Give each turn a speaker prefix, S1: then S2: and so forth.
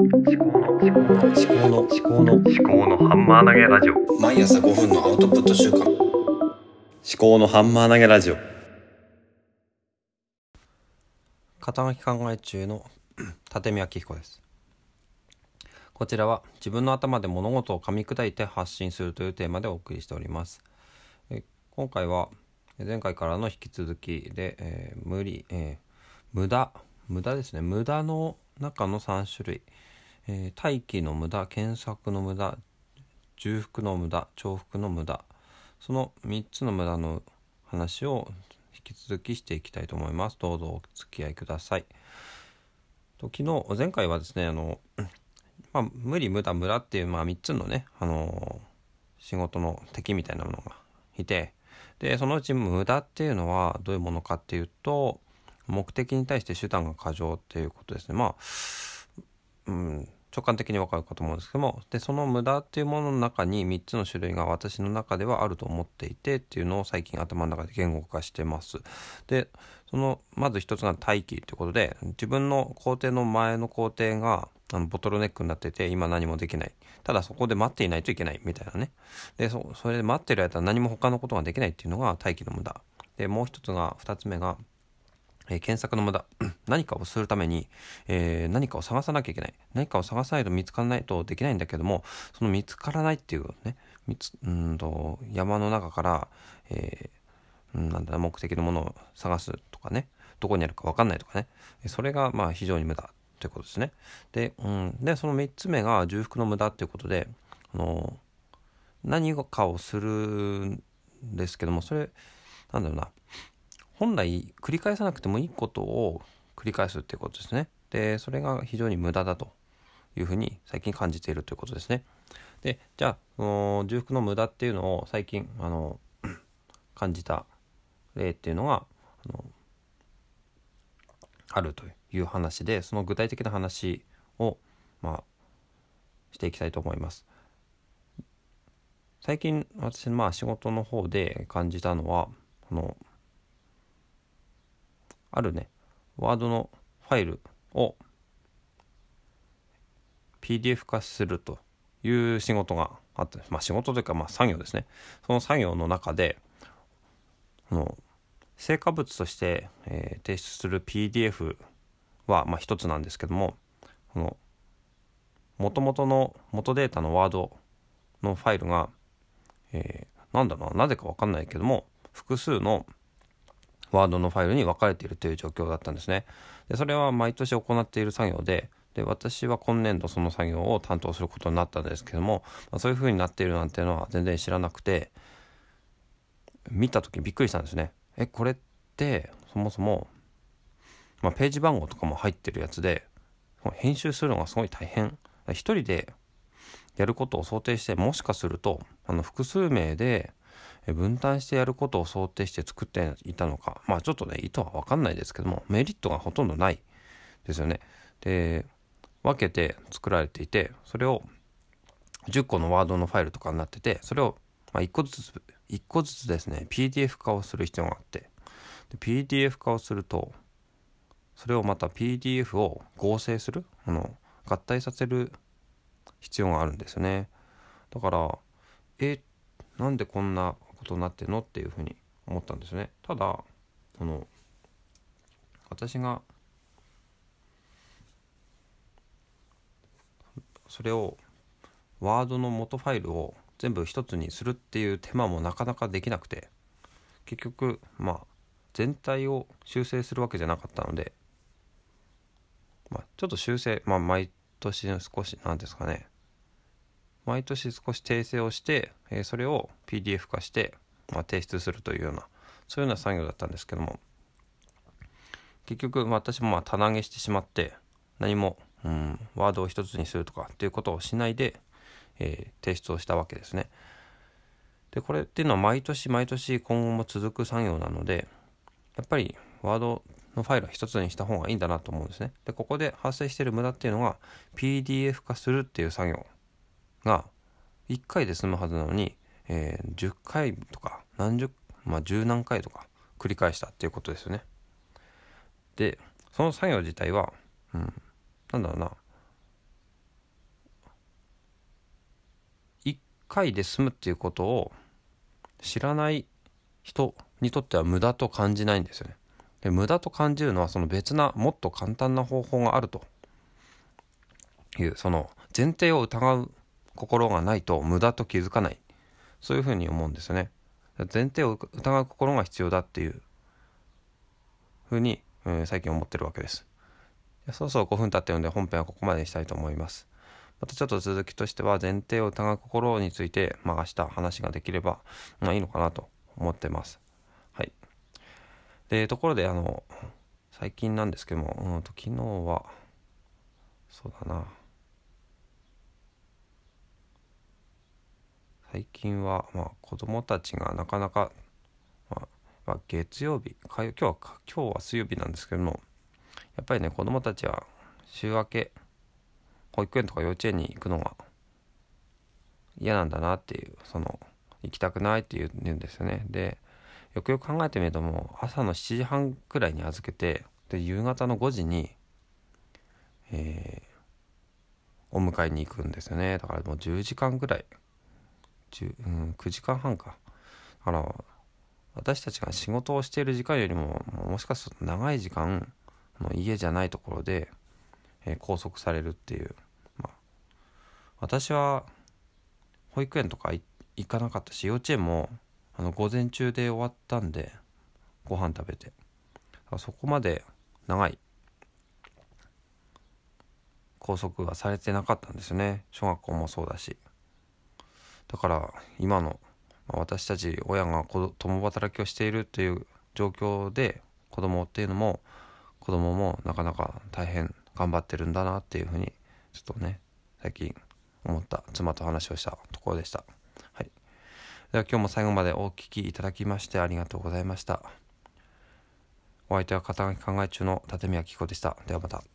S1: 思考の思考の思考の思考の思考のハンマー投げラジオ。
S2: 毎朝5分のアウトプット週間。
S1: 思考のハンマー投げラジオ。
S3: 肩書き考え中の 立見明彦です。こちらは自分の頭で物事を噛み砕いて発信するというテーマでお送りしております。え今回は前回からの引き続きで、えー無理、えー無駄無駄ですね。無駄の中の3種類、えー待機の無駄検索の無駄重複の無駄重複の無駄。その3つの無駄の話を引き続きしていきたいと思います。どうぞお付き合いください。と昨日前回はですねあの、まあ、無理無駄無駄っていう、まあ、3つのねあの仕事の敵みたいなものがいて。でそのうち無駄っていうのはどういうものかっていうと目的に対して手段が過剰っていうことですね。まあうん直感的にわかるかと思うんですけども。でその無駄っていうものの中に3つの種類が私の中ではあると思っていてっていうのを最近頭の中で言語化してます。でそのまず一つが待機ということで自分の工程の前の工程があのボトルネックになってて今何もできない。ただそこで待っていないといけないみたいなね。でそれで待ってる間何も他のことができないっていうのが待機の無駄。でもう一つが二つ目がえー検索の無駄。何かをするために、えー何かを探さなきゃいけない。何かを探さないと見つからないとできないんだけどもその見つからないっていうね見つうんと山の中から、えーなんだ目的のものを探すとかねどこにあるか分かんないとかねそれがまあ非常に無駄ということですね。で,、うん、でその3つ目が重複の無駄っていうことであの何かをするんですけどもそれなんだろうな。本来繰り返さなくてもいいことを繰り返すっていうことですね。でそれが非常に無駄だというふうに最近感じているということですね。でじゃあその重複の無駄っていうのを最近あの 感じた例っていうのがあのあるという話でその具体的な話をまあしていきたいと思います。最近私まあ仕事の方で感じたのはこのあるね。ワードのファイルを PDF 化するという仕事があったまあ仕事というかまあ作業ですね。その作業の中での成果物として、えー提出する PDF はまあ一つなんですけどもこの元々の元データのワードのファイルが、えーなんだろうなぜかわかんないけども複数のワードのファイルに分かれているという状況だったんですね。でそれは毎年行っている作業でで私は今年度その作業を担当することになったんですけども、まあ、そういう風になっているなんていうのは全然知らなくて見た時びっくりしたんですね。えこれってそもそも、まあ、ページ番号とかも入ってるやつで編集するのがすごい大変。一人でやることを想定してもしかするとあの複数名で分担してやることを想定して作っていたのか。まあちょっとね意図は分かんないですけどもメリットがほとんどないですよね。で分けて作られていてそれを10個のワードのファイルとかになっててそれをま1個ずつ1個ずつですね PDF 化をする必要があって。で PDF 化をするとそれをまた PDF を合成するあの合体させる必要があるんですよね。だからえなんでこんなことになってんのっていうふうに思ったんですね。ただこの私がそれをワードの元ファイルを全部一つにするっていう手間もなかなかできなくて結局まあ全体を修正するわけじゃなかったので、まあ、ちょっと修正まあ毎年少しなんですかね。毎年少し訂正をして、えーそれを PDF 化して、まあ、提出するというようなそういうような作業だったんですけども結局、私もまあ棚上げしてしまって何も、うん、ワードを一つにするとかっていうことをしないで、えー提出をしたわけですね。でこれっていうのは毎年毎年今後も続く作業なのでやっぱりワードのファイルは一つにした方がいいんだなと思うんですね。でここで発生している無駄っていうのが PDF 化するっていう作業が1回で済むはずなのに、えー、10回とか何十、まあ、十何回とか繰り返したっていうことですよね。で、その作業自体は、うん、なんだろうな、1回で済むっていうことを知らない人にとっては無駄と感じないんですよね。で無駄と感じるのはその別なもっと簡単な方法があるというその前提を疑う心がないと無駄と気づかないそういうふうに思うんですよね。前提を疑う心が必要だっていうふうに、えー、最近思ってるわけです。そろそろ5分経ってるので本編はここまでにしたいと思います。またちょっと続きとしては前提を疑う心について、まあ、明日話ができれば、まあ、いいのかなと思ってます。はい。で、ところで、あの、最近なんですけども、うんと、昨日は、そうだな。最近は、まあ、子供たちがなかなか、まあ、月曜日今日は今日は水曜日なんですけどもやっぱりね子供たちは週明け保育園とか幼稚園に行くのが嫌なんだなっていうその行きたくないっていうんですよね。でよくよく考えてみるともう朝の7時半くらいに預けてで夕方の5時に、えー、お迎えに行くんですよね。だからもう10時間くらいうん、9時間半か。だから私たちが仕事をしている時間よりももしかすると長い時間の家じゃないところで、えー、拘束されるっていう、まあ、私は保育園とか行かなかったし幼稚園もあの午前中で終わったんでご飯食べて。そこまで長い拘束がされてなかったんですね。小学校もそうだし。だから今の、私たち親が共働きをしているという状況で子供っていうのも子供もなかなか大変頑張ってるんだなっていうふうにちょっとね最近思った妻と話をしたところでした。はい、では今日も最後までお聴きいただきましてありがとうございました。お相手は肩書き考え中の立宮紀子でした。ではまた。